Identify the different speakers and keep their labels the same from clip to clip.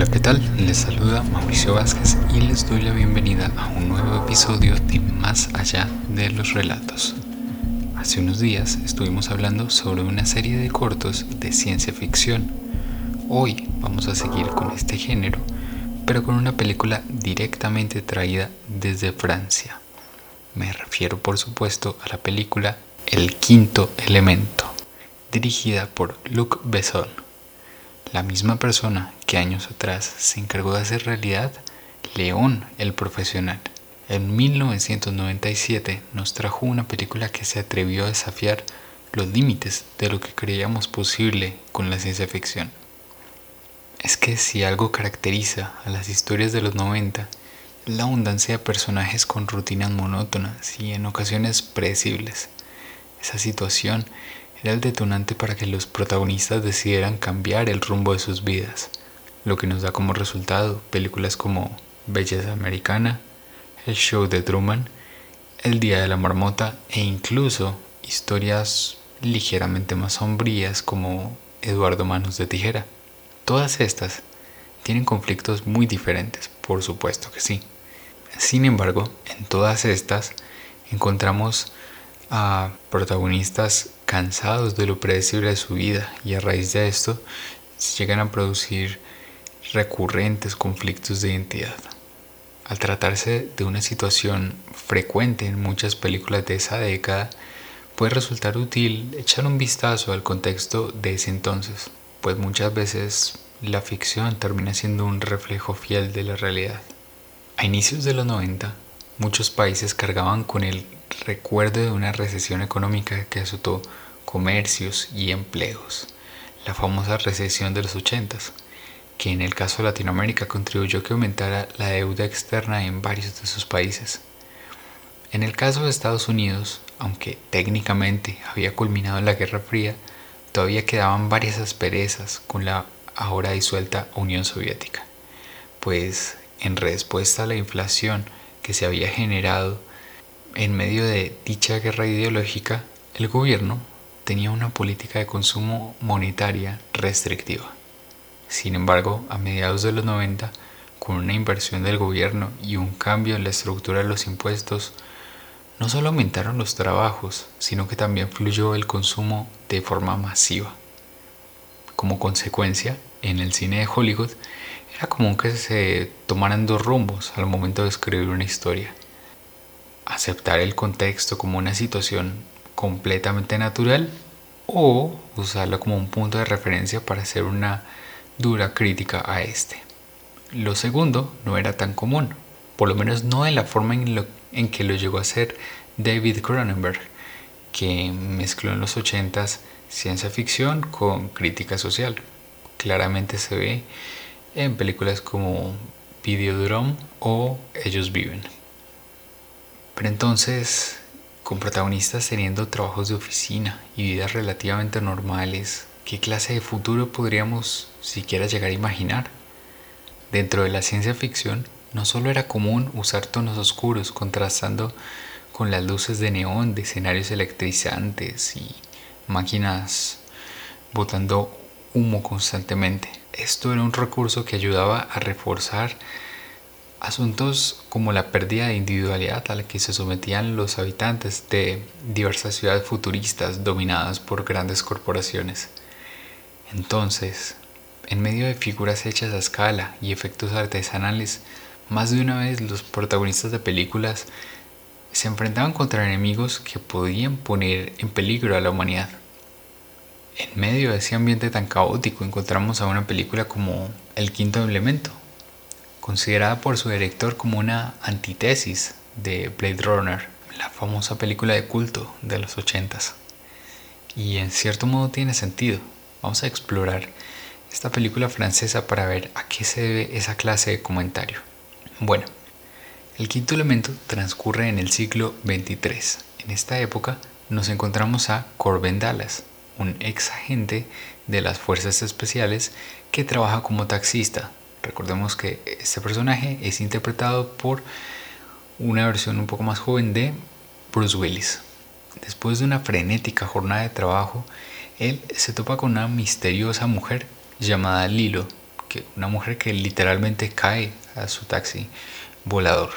Speaker 1: Hola, ¿qué tal? Les saluda Mauricio Vázquez y les doy la bienvenida a un nuevo episodio de Más allá de los relatos. Hace unos días estuvimos hablando sobre una serie de cortos de ciencia ficción. Hoy vamos a seguir con este género, pero con una película directamente traída desde Francia. Me refiero por supuesto a la película El quinto elemento, dirigida por Luc Besson la misma persona años atrás se encargó de hacer realidad León el Profesional. En 1997 nos trajo una película que se atrevió a desafiar los límites de lo que creíamos posible con la ciencia ficción. Es que si algo caracteriza a las historias de los 90 la abundancia de personajes con rutinas monótonas y en ocasiones predecibles. Esa situación era el detonante para que los protagonistas decidieran cambiar el rumbo de sus vidas, lo que nos da como resultado películas como Belleza Americana, El Show de Truman, El Día de la Marmota e incluso historias ligeramente más sombrías como Eduardo Manos de Tijera. Todas estas tienen conflictos muy diferentes, por supuesto que sí. Sin embargo, en todas estas encontramos a protagonistas cansados de lo predecible de su vida y a raíz de esto llegan a producir recurrentes conflictos de identidad. Al tratarse de una situación frecuente en muchas películas de esa década, puede resultar útil echar un vistazo al contexto de ese entonces, pues muchas veces la ficción termina siendo un reflejo fiel de la realidad. A inicios de los 90, muchos países cargaban con el recuerdo de una recesión económica que azotó comercios y empleos, la famosa recesión de los 80, que en el caso de Latinoamérica contribuyó que aumentara la deuda externa en varios de sus países. En el caso de Estados Unidos, aunque técnicamente había culminado la Guerra Fría, todavía quedaban varias asperezas con la ahora disuelta Unión Soviética, pues en respuesta a la inflación que se había generado en medio de dicha guerra ideológica, el gobierno tenía una política de consumo monetaria restrictiva. Sin embargo, a mediados de los 90, con una inversión del gobierno y un cambio en la estructura de los impuestos, no solo aumentaron los trabajos, sino que también fluyó el consumo de forma masiva. Como consecuencia, en el cine de Hollywood era común que se tomaran dos rumbos al momento de escribir una historia aceptar el contexto como una situación completamente natural o usarlo como un punto de referencia para hacer una dura crítica a este. Lo segundo no era tan común, por lo menos no de la forma en, en que lo llegó a hacer David Cronenberg, que mezcló en los 80s ciencia ficción con crítica social. Claramente se ve en películas como Videodrome o Ellos Viven. Pero entonces, con protagonistas teniendo trabajos de oficina y vidas relativamente normales, ¿qué clase de futuro podríamos siquiera llegar a imaginar? Dentro de la ciencia ficción, no solo era común usar tonos oscuros contrastando con las luces de neón de escenarios electrizantes y máquinas botando humo constantemente. Esto era un recurso que ayudaba a reforzar Asuntos como la pérdida de individualidad a la que se sometían los habitantes de diversas ciudades futuristas dominadas por grandes corporaciones. Entonces, en medio de figuras hechas a escala y efectos artesanales, más de una vez los protagonistas de películas se enfrentaban contra enemigos que podían poner en peligro a la humanidad. En medio de ese ambiente tan caótico encontramos a una película como El Quinto Elemento, considerada por su director como una antítesis de Blade Runner, la famosa película de culto de los 80s. Y en cierto modo tiene sentido. Vamos a explorar esta película francesa para ver a qué se debe esa clase de comentario. Bueno, el quinto elemento transcurre en el siglo XXIII. En esta época nos encontramos a Corbin Dallas, un ex agente de las fuerzas especiales que trabaja como taxista Recordemos que este personaje es interpretado por una versión un poco más joven de Bruce Willis. Después de una frenética jornada de trabajo, él se topa con una misteriosa mujer llamada Lilo, que una mujer que literalmente cae a su taxi volador.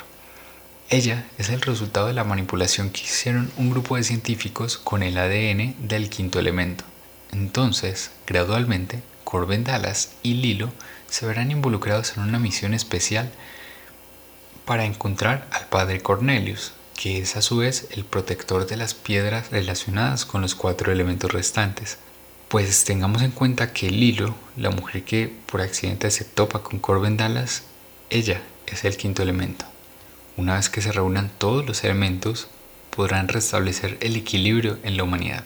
Speaker 1: Ella es el resultado de la manipulación que hicieron un grupo de científicos con el ADN del quinto elemento. Entonces, gradualmente, Corbin Dallas y Lilo se verán involucrados en una misión especial para encontrar al padre Cornelius, que es a su vez el protector de las piedras relacionadas con los cuatro elementos restantes. Pues tengamos en cuenta que Lilo, la mujer que por accidente se topa con Corbin Dallas, ella es el quinto elemento. Una vez que se reúnan todos los elementos, podrán restablecer el equilibrio en la humanidad.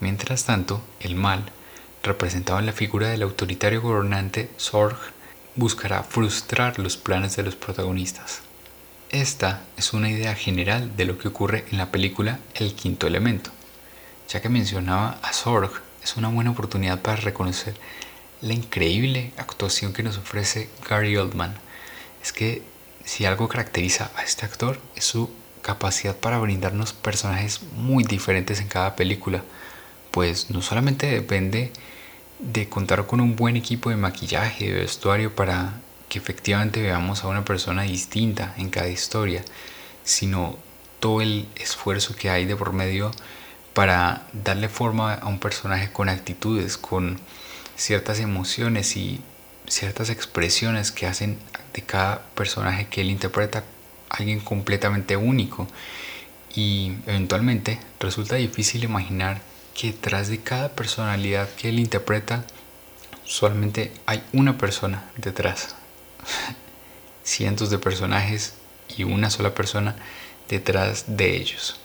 Speaker 1: Mientras tanto, el mal, representado en la figura del autoritario gobernante Sorg, buscará frustrar los planes de los protagonistas. Esta es una idea general de lo que ocurre en la película El quinto elemento. Ya que mencionaba a Sorg, es una buena oportunidad para reconocer la increíble actuación que nos ofrece Gary Oldman. Es que si algo caracteriza a este actor es su capacidad para brindarnos personajes muy diferentes en cada película, pues no solamente depende de contar con un buen equipo de maquillaje y de vestuario para que efectivamente veamos a una persona distinta en cada historia, sino todo el esfuerzo que hay de por medio para darle forma a un personaje con actitudes, con ciertas emociones y ciertas expresiones que hacen de cada personaje que él interpreta alguien completamente único. Y eventualmente resulta difícil imaginar que detrás de cada personalidad que él interpreta solamente hay una persona detrás cientos de personajes y una sola persona detrás de ellos.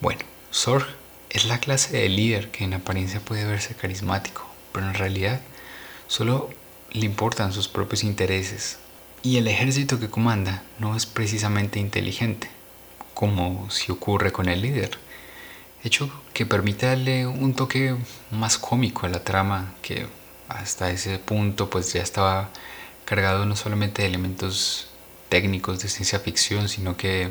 Speaker 1: Bueno, Sorg es la clase de líder que en apariencia puede verse carismático, pero en realidad solo le importan sus propios intereses. Y el ejército que comanda no es precisamente inteligente, como si ocurre con el líder. Hecho que permite darle un toque más cómico a la trama que hasta ese punto pues ya estaba cargado no solamente de elementos técnicos de ciencia ficción, sino que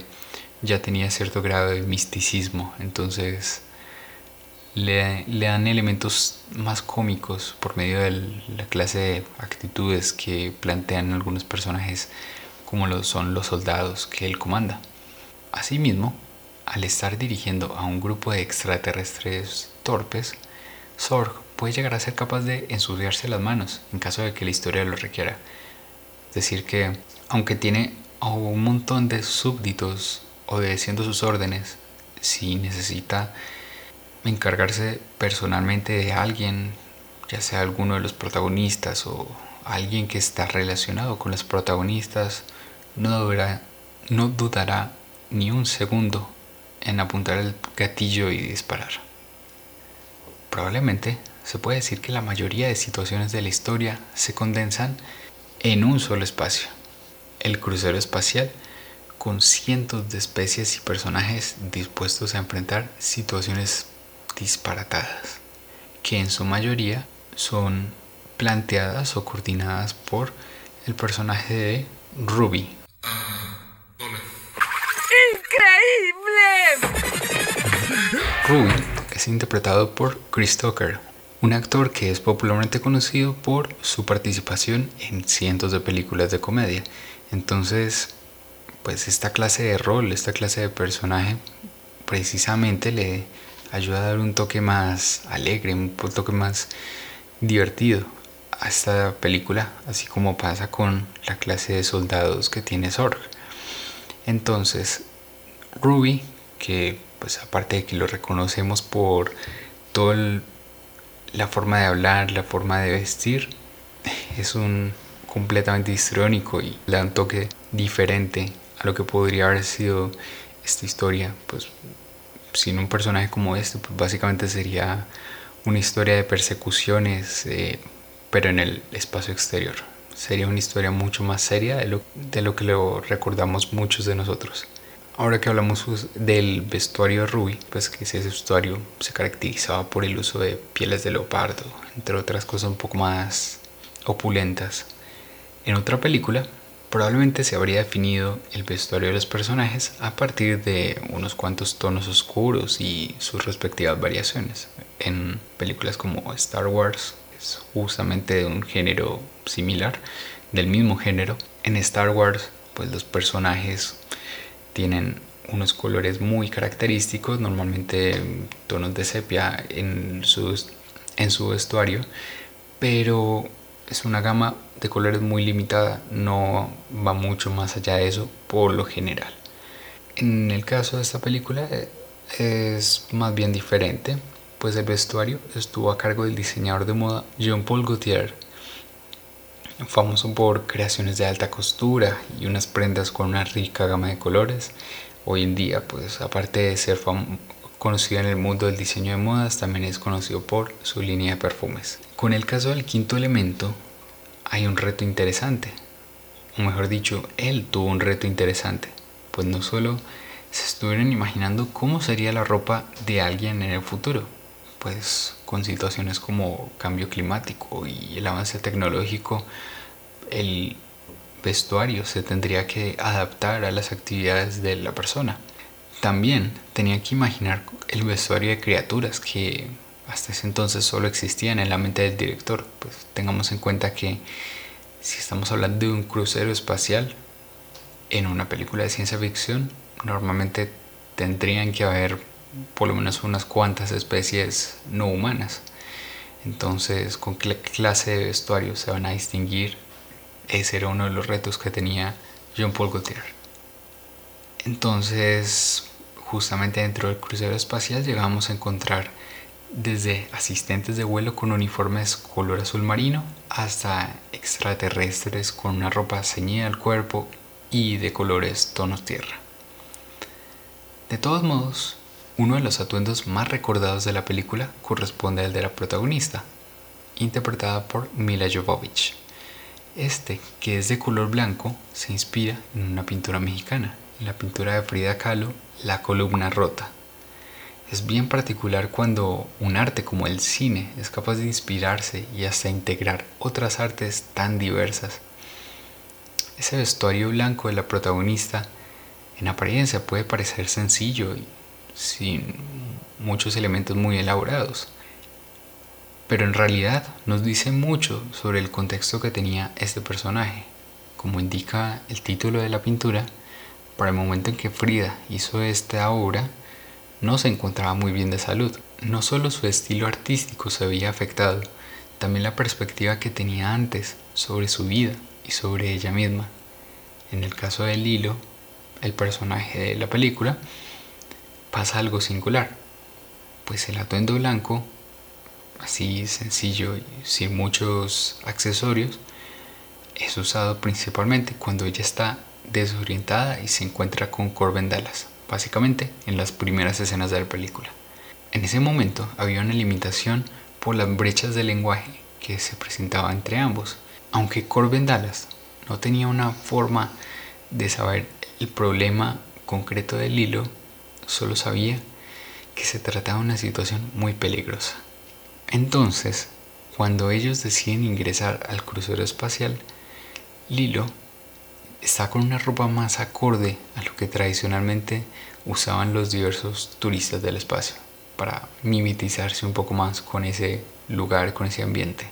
Speaker 1: ya tenía cierto grado de misticismo. Entonces le, dan elementos más cómicos por medio de la clase de actitudes que plantean algunos personajes como son los soldados que él comanda. Asimismo, al estar dirigiendo a un grupo de extraterrestres torpes, Sorg puede llegar a ser capaz de ensuciarse las manos en caso de que la historia lo requiera decir que aunque tiene un montón de súbditos obedeciendo sus órdenes, si necesita encargarse personalmente de alguien, ya sea alguno de los protagonistas o alguien que está relacionado con los protagonistas, no dudará, no dudará ni un segundo en apuntar el gatillo y disparar. Probablemente se puede decir que la mayoría de situaciones de la historia se condensan en un solo espacio. El crucero espacial con cientos de especies y personajes dispuestos a enfrentar situaciones disparatadas, que en su mayoría son planteadas o coordinadas por el personaje de Ruby. ¡Increíble! Ruby es interpretado por Chris Tucker, un actor que es popularmente conocido por su participación en cientos de películas de comedia. Entonces, pues esta clase de rol, esta clase de personaje, precisamente le ayuda a dar un toque más alegre, un toque más divertido a esta película, así como pasa con la clase de soldados que tiene Sorg. Entonces, Ruby, que pues aparte de que lo reconocemos por todo el la forma de hablar, la forma de vestir es un completamente histriónico y da un toque diferente a lo que podría haber sido esta historia. Pues sin un personaje como este, pues básicamente sería una historia de persecuciones, eh, pero en el espacio exterior. Sería una historia mucho más seria de lo, de lo que lo recordamos muchos de nosotros. Ahora que hablamos del vestuario de Ruby, pues que ese vestuario se caracterizaba por el uso de pieles de leopardo, entre otras cosas un poco más opulentas. En otra película, probablemente se habría definido el vestuario de los personajes a partir de unos cuantos tonos oscuros y sus respectivas variaciones. En películas como Star Wars, pues, justamente de un género similar, del mismo género. En Star Wars, pues los personajes tienen unos colores muy característicos, normalmente tonos de sepia en su, vestuario, pero es una gama de colores muy limitada, no va mucho más allá de eso por lo general. En el caso de esta película es más bien diferente, pues el vestuario estuvo a cargo del diseñador de moda Jean Paul Gaultier, famoso por creaciones de alta costura y unas prendas con una rica gama de colores. Hoy en día, pues aparte de ser conocido en el mundo del diseño de modas, también es conocido por su línea de perfumes. Con el caso del quinto elemento, hay un reto interesante. O mejor dicho, él tuvo un reto interesante. Pues no solo se estuvieron imaginando cómo sería la ropa de alguien en el futuro, pues con situaciones como cambio climático y el avance tecnológico, el vestuario se tendría que adaptar a las actividades de la persona. También tenía que imaginar el vestuario de criaturas que hasta ese entonces solo existían en la mente del director. Pues tengamos en cuenta que si estamos hablando de un crucero espacial en una película de ciencia ficción, normalmente tendrían que haber por lo menos unas cuantas especies no humanas. Entonces, ¿con qué clase de vestuario se van a distinguir? Ese era uno de los retos que tenía Jean Paul Gaultier. Entonces, justamente dentro del crucero espacial llegamos a encontrar desde asistentes de vuelo con uniformes color azul marino hasta extraterrestres con una ropa ceñida al cuerpo y de colores tonos tierra. De todos modos, uno de los atuendos más recordados de la película corresponde al de la protagonista, interpretada por Mila Jovovich. Este, que es de color blanco, se inspira en una pintura mexicana, la pintura de Frida Kahlo, La columna rota. Es bien particular cuando un arte como el cine es capaz de inspirarse y hasta integrar otras artes tan diversas. Ese vestuario blanco de la protagonista en apariencia puede parecer sencillo y sin muchos elementos muy elaborados. Pero en realidad nos dice mucho sobre el contexto que tenía este personaje. Como indica el título de la pintura, para el momento en que Frida hizo esta obra, no se encontraba muy bien de salud. No solo su estilo artístico se había afectado, también la perspectiva que tenía antes sobre su vida y sobre ella misma. En el caso de Lilo, el personaje de la película, pasa algo singular, pues el atuendo blanco, así sencillo y sin muchos accesorios, es usado principalmente cuando ella está desorientada y se encuentra con Corbin Dallas, básicamente en las primeras escenas de la película. En ese momento había una limitación por las brechas de lenguaje que se presentaba entre ambos, aunque Corbin Dallas no tenía una forma de saber el problema concreto del hilo, solo sabía que se trataba de una situación muy peligrosa. Entonces, cuando ellos deciden ingresar al crucero espacial, Lilo está con una ropa más acorde a lo que tradicionalmente usaban los diversos turistas del espacio, para mimetizarse un poco más con ese lugar, con ese ambiente.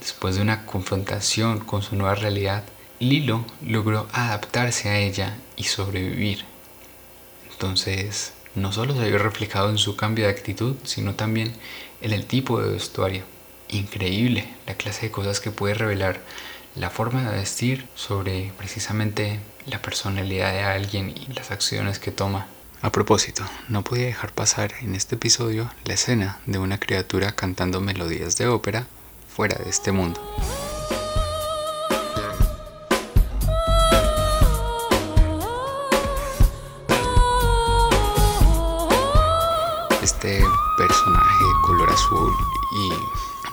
Speaker 1: Después de una confrontación con su nueva realidad, Lilo logró adaptarse a ella y sobrevivir. Entonces, no solo se vio reflejado en su cambio de actitud, sino también en el tipo de vestuario. Increíble la clase de cosas que puede revelar la forma de vestir sobre precisamente la personalidad de alguien y las acciones que toma. A propósito, no podía dejar pasar en este episodio la escena de una criatura cantando melodías de ópera fuera de este mundo.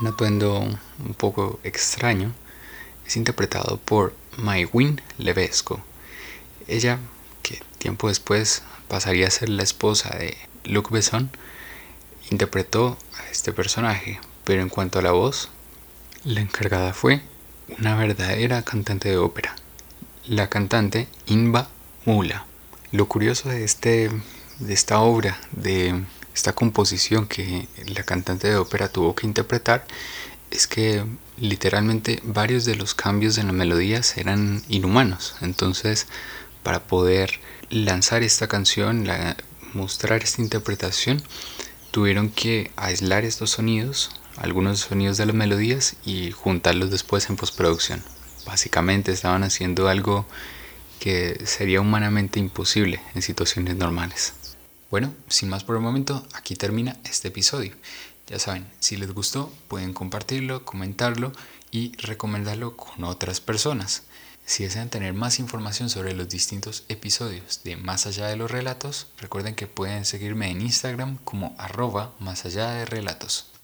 Speaker 1: Un atuendo un poco extraño es interpretado por Maywin Levesco. Ella, que tiempo después pasaría a ser la esposa de Luc Besson, interpretó a este personaje, pero en cuanto a la voz, la encargada fue una verdadera cantante de ópera, la cantante Inba Mula. Lo curioso de, este, de esta obra de esta composición que la cantante de ópera tuvo que interpretar es que literalmente varios de los cambios en las melodías eran inhumanos. Entonces, para poder lanzar esta canción, mostrar esta interpretación, tuvieron que aislar estos sonidos, algunos sonidos de las melodías y juntarlos después en postproducción. Básicamente estaban haciendo algo que sería humanamente imposible en situaciones normales. Bueno, sin más por el momento, aquí termina este episodio. Ya saben, si les gustó, pueden compartirlo, comentarlo y recomendarlo con otras personas. Si desean tener más información sobre los distintos episodios de Más allá de los relatos, recuerden que pueden seguirme en Instagram como arroba más allá de relatos.